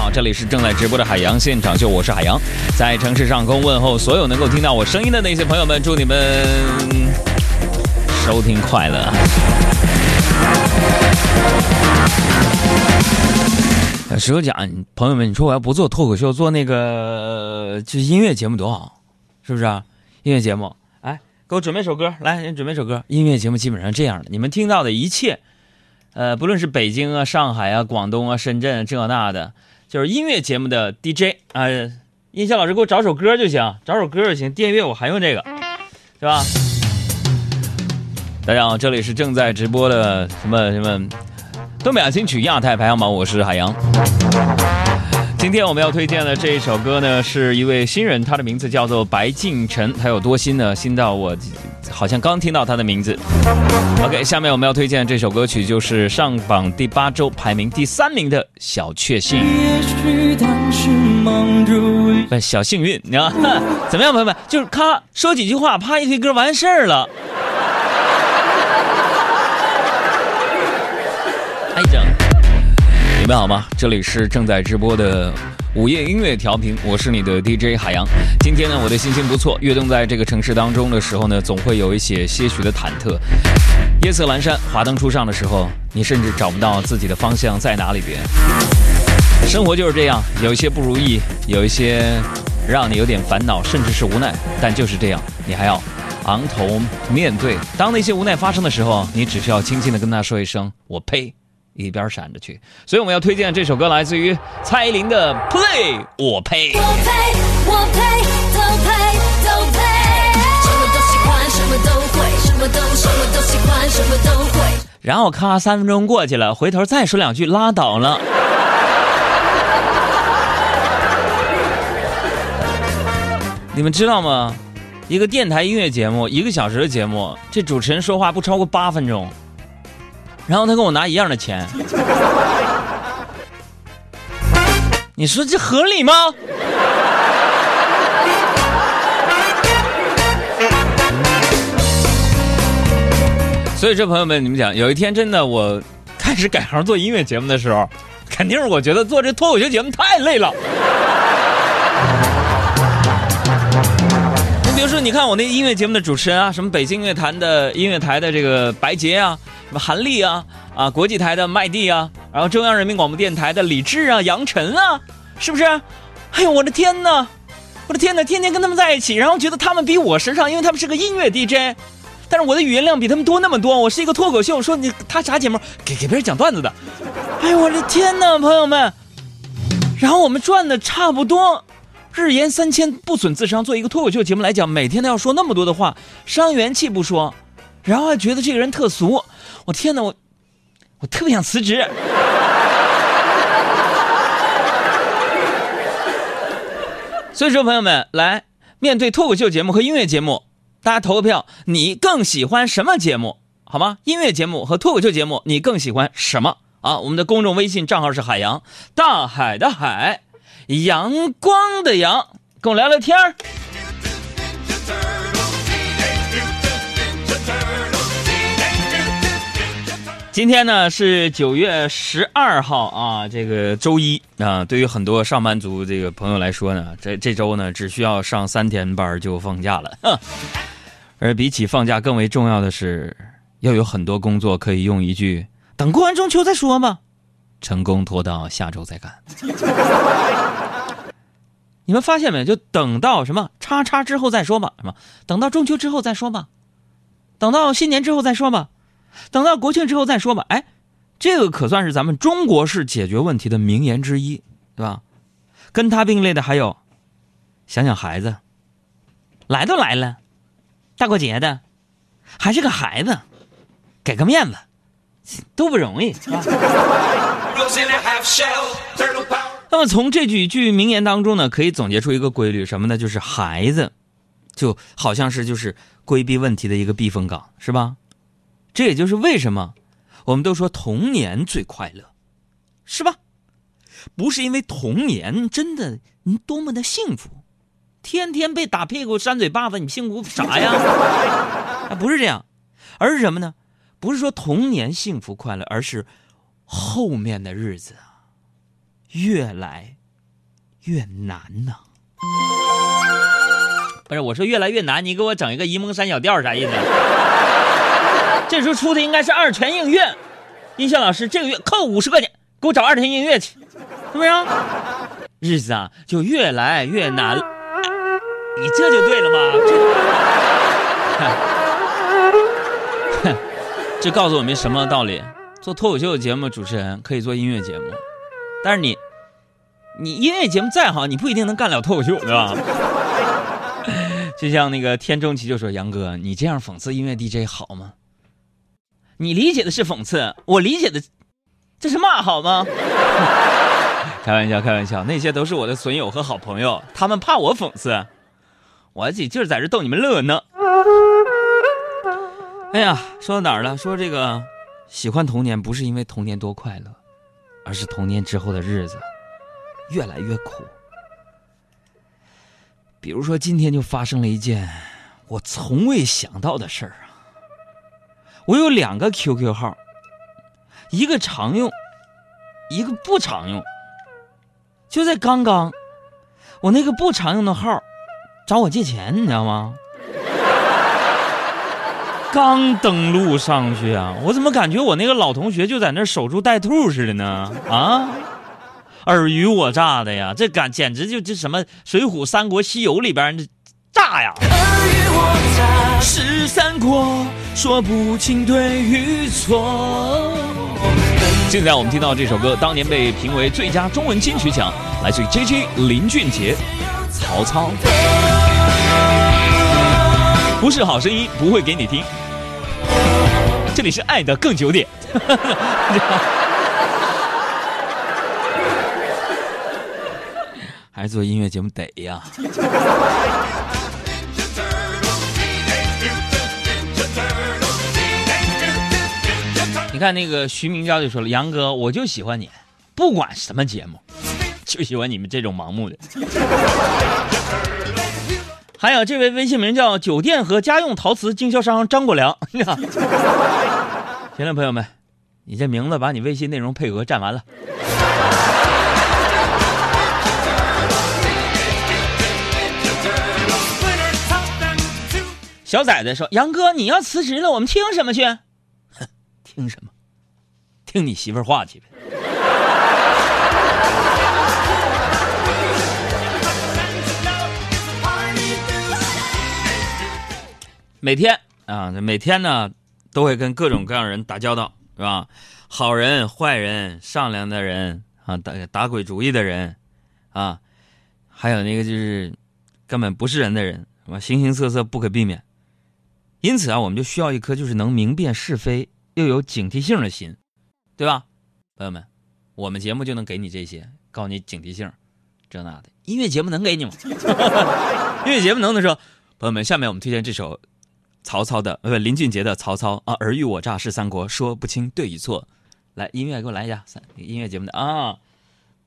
好，这里是正在直播的海洋现场秀，我是海洋，在城市上空问候所有能够听到我声音的那些朋友们，祝你们收听快乐。实话讲，朋友们，你说我要不做脱口秀，做那个就音乐节目多好，是不是啊？音乐节目，哎，给我准备首歌，来，人准备首歌。音乐节目基本上这样的，你们听到的一切，呃，不论是北京啊、上海啊、广东啊、深圳这那的，就是音乐节目的 DJ 啊、音响老师给我找首歌就行，找首歌就行。电乐我还用这个，是吧？大家好，这里是正在直播的什么什么东北亚新曲亚太排行榜，我是海洋。今天我们要推荐的这一首歌呢，是一位新人，他的名字叫做白敬晨。他有多新呢？新到我好像刚听到他的名字。OK，下面我们要推荐的这首歌曲就是上榜第八周排名第三名的《小确幸》。不，小幸运，你看怎么样，朋友们？就是咔说几句话，啪一推歌完事儿了。们好吗？这里是正在直播的午夜音乐调频，我是你的 DJ 海洋。今天呢，我的心情不错。跃动在这个城市当中的时候呢，总会有一些些许的忐忑。夜色阑珊，华灯初上的时候，你甚至找不到自己的方向在哪里边。生活就是这样，有一些不如意，有一些让你有点烦恼，甚至是无奈。但就是这样，你还要昂头面对。当那些无奈发生的时候，你只需要轻轻的跟他说一声：“我呸。”一边闪着去，所以我们要推荐这首歌，来自于蔡依林的《Play》，我呸！我呸！我呸！都呸！都呸！什么都喜欢，什么都会，什么都什么都喜欢，什么都会。然后咔，三分钟过去了，回头再说两句，拉倒了。你们知道吗？一个电台音乐节目，一个小时的节目，这主持人说话不超过八分钟。然后他跟我拿一样的钱，你说这合理吗？所以这，朋友们，你们讲，有一天真的我开始改行做音乐节目的时候，肯定是我觉得做这脱口秀节目太累了。你，看我那音乐节目的主持人啊，什么北京乐坛的音乐台的这个白洁啊。什么韩立啊啊，国际台的麦蒂啊，然后中央人民广播电台的李志啊、杨晨啊，是不是？哎呦，我的天哪！我的天哪！天天跟他们在一起，然后觉得他们比我时尚，因为他们是个音乐 DJ，但是我的语言量比他们多那么多。我是一个脱口秀，说你他啥节目？给给别人讲段子的。哎呦，我的天哪，朋友们！然后我们赚的差不多，日延三千，不损自伤。做一个脱口秀节目来讲，每天都要说那么多的话，伤元气不说，然后还觉得这个人特俗。我天哪，我我特别想辞职。所以说，朋友们，来面对脱口秀节目和音乐节目，大家投个票，你更喜欢什么节目？好吗？音乐节目和脱口秀节目，你更喜欢什么？啊，我们的公众微信账号是海洋，大海的海，阳光的阳，跟我聊聊天儿。今天呢是九月十二号啊，这个周一啊，对于很多上班族这个朋友来说呢，这这周呢只需要上三天班就放假了。而比起放假更为重要的是，要有很多工作可以用一句“等过完中秋再说吧”，成功拖到下周再干。你们发现没？就等到什么叉叉之后再说吧，什么等到中秋之后再说吧，等到新年之后再说吧。等到国庆之后再说吧。哎，这个可算是咱们中国式解决问题的名言之一，对吧？跟他并列的还有，想想孩子，来都来了，大过节的，还是个孩子，给个面子，都不容易。那么从这几句名言当中呢，可以总结出一个规律，什么呢？就是孩子，就好像是就是规避问题的一个避风港，是吧？这也就是为什么我们都说童年最快乐，是吧？不是因为童年真的你多么的幸福，天天被打屁股扇嘴巴子，你幸福啥呀？不是这样，而是什么呢？不是说童年幸福快乐，而是后面的日子啊，越来越难呐。不是，我说越来越难，你给我整一个沂蒙山小调啥意思？这时候出的应该是二泉映月。音效老师，这个月扣五十块钱，给我找二泉映月去，是不是、啊？日子啊，就越来越难。你这就对了嘛？这，告诉我们什么道理？做脱口秀节目主持人可以做音乐节目，但是你，你音乐节目再好，你不一定能干了脱口秀，对吧？就像那个天中奇就说：“杨哥，你这样讽刺音乐 DJ 好吗？你理解的是讽刺，我理解的这是骂，好吗？”开玩笑，开玩笑，那些都是我的损友和好朋友，他们怕我讽刺，我自己就是在这逗你们乐呢。哎呀，说到哪儿了？说这个喜欢童年，不是因为童年多快乐，而是童年之后的日子越来越苦。比如说，今天就发生了一件我从未想到的事儿啊！我有两个 QQ 号，一个常用，一个不常用。就在刚刚，我那个不常用的号找我借钱，你知道吗？刚登录上去啊，我怎么感觉我那个老同学就在那守株待兔似的呢？啊！尔虞我诈的呀，这感简直就这什么《水浒》《三国》《西游》里边的诈呀！尔虞我诈是三国，说不清对与错。现在我们听到这首歌，当年被评为最佳中文金曲奖，来自于 J J 林俊杰，《曹操》。不是好声音，不会给你听。这里是爱的更久点。还是做音乐节目得呀。你看那个徐明娇就说了：“杨哥，我就喜欢你，不管什么节目，就喜欢你们这种盲目的。”还有这位微信名叫“酒店和家用陶瓷经销商张国良”。行了，朋友们，你这名字把你微信内容配额占完了。小崽子说：“杨哥，你要辞职了，我们听什么去？哼，听什么？听你媳妇儿话去呗。”每天啊，每天呢都会跟各种各样人打交道，是吧？好人、坏人、善良的人啊，打打鬼主意的人啊，还有那个就是根本不是人的人，什么？形形色色不可避免。因此啊，我们就需要一颗就是能明辨是非又有警惕性的心，对吧？朋友们，我们节目就能给你这些，告诉你警惕性，这那的。音乐节目能给你吗？音乐节目能不能说？朋友们，下面我们推荐这首。曹操的呃林俊杰的曹操啊尔虞我诈是三国说不清对与错，来音乐给我来一下三，音乐节目的啊，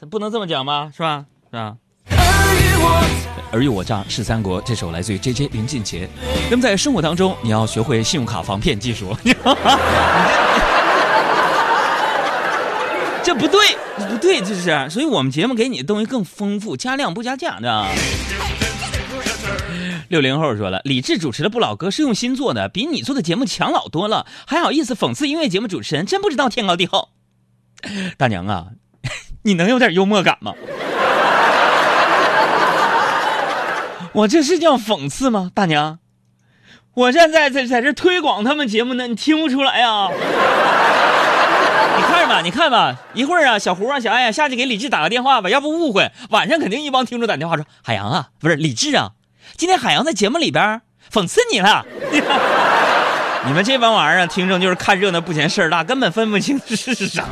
这不能这么讲吗？是吧？是吧？尔虞我诈是三国这首来自于 J J 林俊杰。那么在生活当中，你要学会信用卡防骗技术。这不对，不对，这是，所以我们节目给你的东西更丰富，加量不加价的。六零后说了，李志主持的不老歌是用心做的，比你做的节目强老多了，还好意思讽刺音乐节目主持人，真不知道天高地厚。大娘啊，你能有点幽默感吗？我这是叫讽刺吗？大娘，我现在在在这推广他们节目呢，你听不出来呀？你看吧，你看吧，一会儿啊，小胡啊，小爱啊，下去给李志打个电话吧，要不误会，晚上肯定一帮听众打电话说，海洋啊，不是李志啊。今天海洋在节目里边讽刺你了，你们这帮玩意儿听众就是看热闹不嫌事儿大，根本分不清是是啥。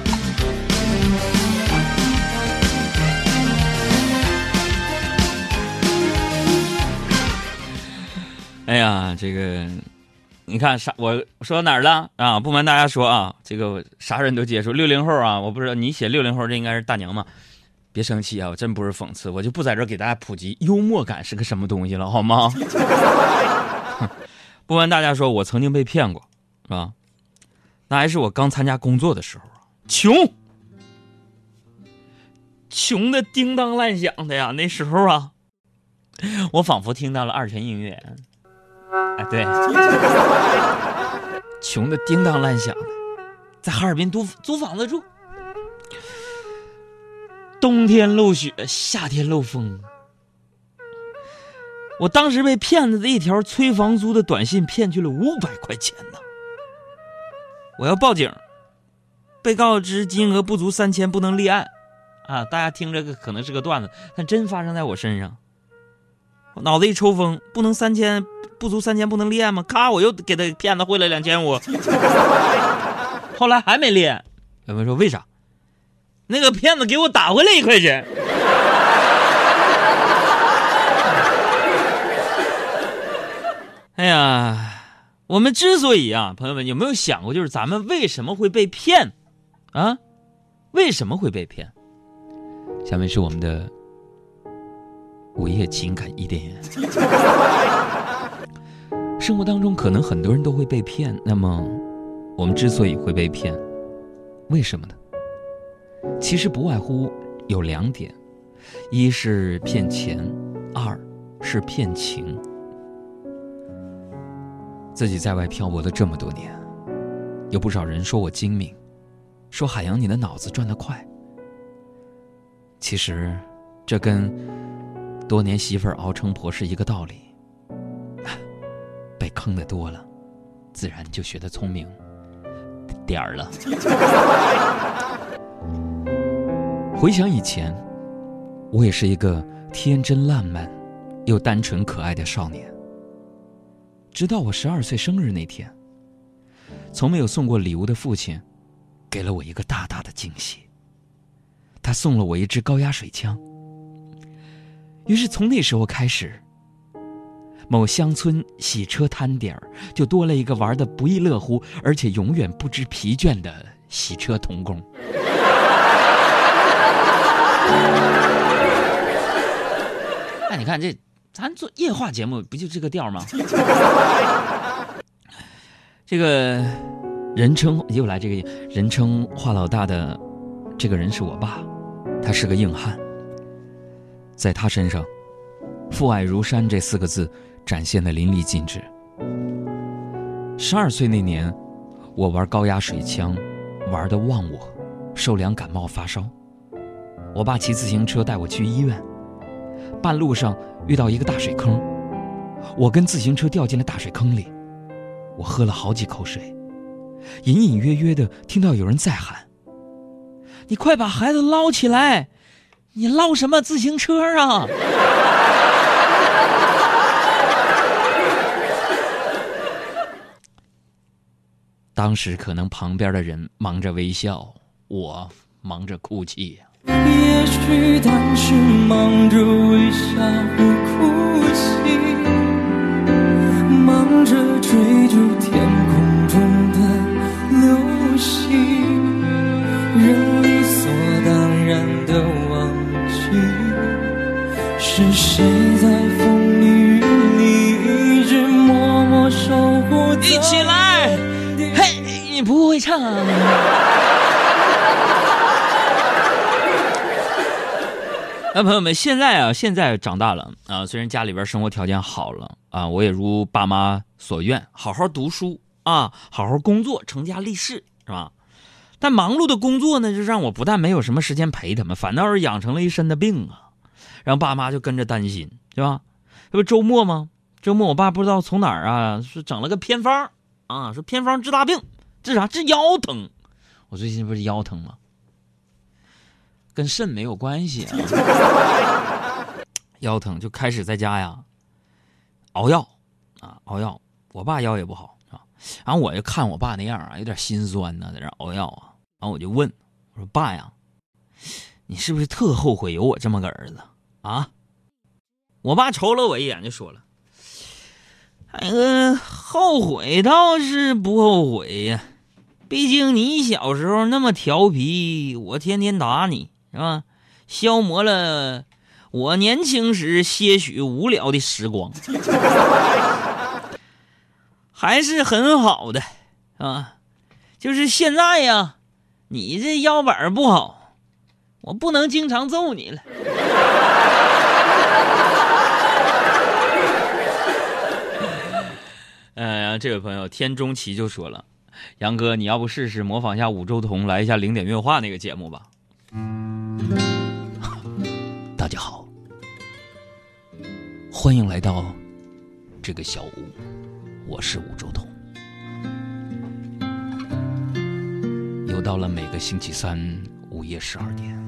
哎呀，这个你看啥？我说到哪儿了啊？不瞒大家说啊，这个啥人都接触。六零后啊，我不知道你写六零后，这应该是大娘吗？别生气啊！我真不是讽刺，我就不在这给大家普及幽默感是个什么东西了，好吗？不瞒大家说，我曾经被骗过，是吧？那还是我刚参加工作的时候啊，穷，穷的叮当乱响的呀！那时候啊，我仿佛听到了二泉映月。哎，对，穷的叮当乱响的，在哈尔滨租租房子住，冬天漏雪，夏天漏风。我当时被骗子的一条催房租的短信骗去了五百块钱呢。我要报警，被告知金额不足三千不能立案。啊，大家听这个可能是个段子，但真发生在我身上。我脑子一抽风，不能三千不足三千不能立案吗？咔，我又给他骗子汇了两千五。后来还没立案，有人说为啥？那个骗子给我打回来一块钱。哎呀，我们之所以啊，朋友们有没有想过，就是咱们为什么会被骗？啊，为什么会被骗？下面是我们的午夜情感伊甸园。生活当中可能很多人都会被骗，那么我们之所以会被骗，为什么呢？其实不外乎有两点：一是骗钱，二是骗情。自己在外漂泊了这么多年，有不少人说我精明，说海洋你的脑子转得快。其实，这跟多年媳妇熬成婆是一个道理。被坑的多了，自然就学得聪明点儿了。回想以前，我也是一个天真烂漫又单纯可爱的少年。直到我十二岁生日那天，从没有送过礼物的父亲，给了我一个大大的惊喜。他送了我一支高压水枪。于是从那时候开始，某乡村洗车摊点儿就多了一个玩的不亦乐乎，而且永远不知疲倦的洗车童工。那 你看这，咱做夜话节目不就这个调吗？这个人称又来这个人称华老大的这个人是我爸。他是个硬汉，在他身上，“父爱如山”这四个字展现的淋漓尽致。十二岁那年，我玩高压水枪，玩的忘我，受凉感冒发烧。我爸骑自行车带我去医院，半路上遇到一个大水坑，我跟自行车掉进了大水坑里，我喝了好几口水，隐隐约约的听到有人在喊。你快把孩子捞起来！你捞什么自行车啊？当时可能旁边的人忙着微笑，我忙着哭泣。也许当时忙着微笑那朋友们，现在啊，现在长大了啊，虽然家里边生活条件好了啊，我也如爸妈所愿，好好读书啊，好好工作，成家立室，是吧？但忙碌的工作呢，就让我不但没有什么时间陪他们，反倒是养成了一身的病啊，让爸妈就跟着担心，对吧？这不周末吗？周末我爸不知道从哪儿啊，是整了个偏方啊，说偏方治大病，治啥？治腰疼。我最近不是腰疼吗？跟肾没有关系啊，腰疼就开始在家呀熬药啊熬药。我爸腰也不好啊，然后我就看我爸那样啊，有点心酸呢，在这熬药啊。然后我就问我说：“爸呀，你是不是特后悔有我这么个儿子啊？”我爸瞅了我一眼就说了：“哎个后悔倒是不后悔呀，毕竟你小时候那么调皮，我天天打你。”是吧？消磨了我年轻时些许无聊的时光，还是很好的啊。就是现在呀，你这腰板不好，我不能经常揍你了。呃，然后这位朋友天中奇就说了：“杨哥，你要不试试模仿一下五洲同来一下零点乐话那个节目吧？” 大家好，欢迎来到这个小屋，我是五洲同。又到了每个星期三午夜十二点，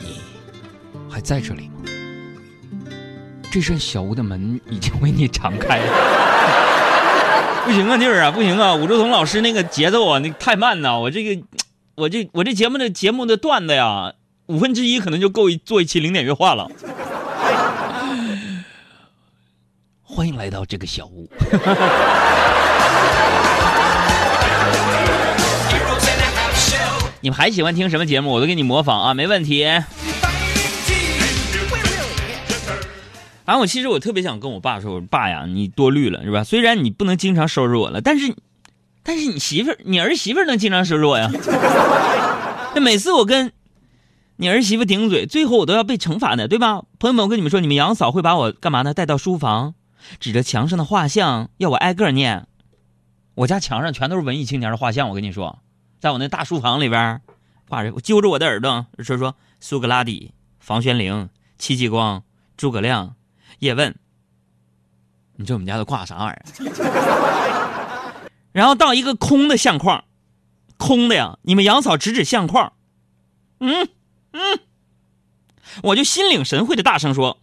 你还在这里吗？这扇小屋的门已经为你敞开了。不行啊，弟儿啊，不行啊！武周彤老师那个节奏啊，那太慢呐！我这个，我这我这节目的节目的段子呀，五分之一可能就够一做一期零点乐话了。欢迎来到这个小屋。你们还喜欢听什么节目？我都给你模仿啊，没问题。反正我其实我特别想跟我爸说，我说爸呀，你多虑了是吧？虽然你不能经常收拾我了，但是，但是你媳妇儿，你儿媳妇儿能经常收拾我呀？那每次我跟你儿媳妇顶嘴，最后我都要被惩罚的，对吧？朋友们，我跟你们说，你们杨嫂会把我干嘛呢？带到书房，指着墙上的画像，要我挨个念。我家墙上全都是文艺青年的画像，我跟你说。在我那大书房里边，挂着揪着我的耳朵说说苏格拉底、房玄龄、戚继光、诸葛亮、叶问。你知道我们家都挂啥玩意儿？然后到一个空的相框，空的呀！你们杨嫂指指相框，嗯嗯，我就心领神会的大声说：“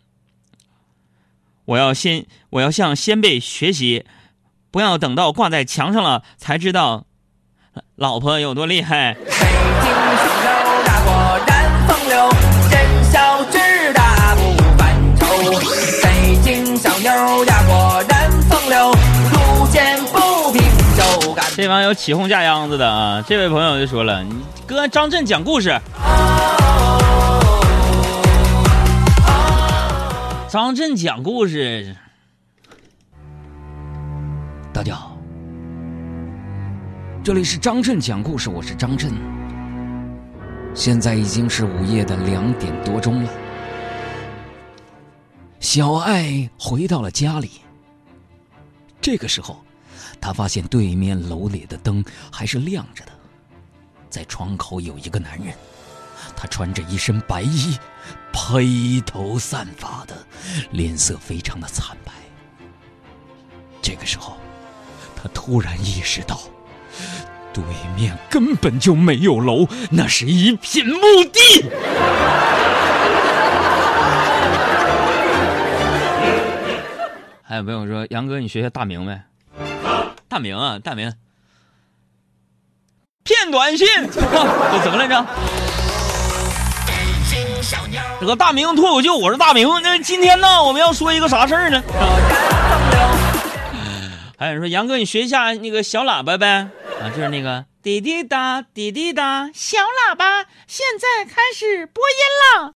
我要先，我要向先辈学习，不要等到挂在墙上了才知道。”老婆有多厉害？这帮有起哄架秧子的啊！这位朋友就说了：“你哥张震讲故事。”张震讲故事，大家好。这里是张震讲故事，我是张震。现在已经是午夜的两点多钟了。小爱回到了家里。这个时候，他发现对面楼里的灯还是亮着的，在窗口有一个男人，他穿着一身白衣，披头散发的，脸色非常的惨白。这个时候，他突然意识到。对面根本就没有楼，那是一片墓地。还有朋友说：“杨哥，你学学大明没？大明啊，大明，骗短信，这怎么来着？和大明脱口秀，我是大明。那今天呢，我们要说一个啥事儿呢？还有人说：杨哥，你学一下那个小喇叭呗。”啊，就是那个滴滴答，滴滴答，小喇叭现在开始播音了。